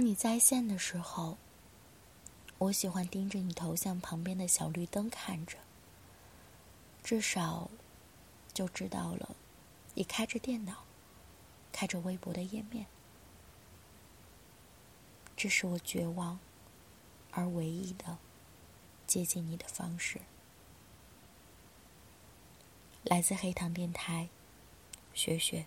当你在线的时候我喜欢盯着你头像旁边的小绿灯看着。至少就知道了你开着电脑开着微博的页面。这是我绝望而唯一的接近你的方式。来自黑糖电台雪雪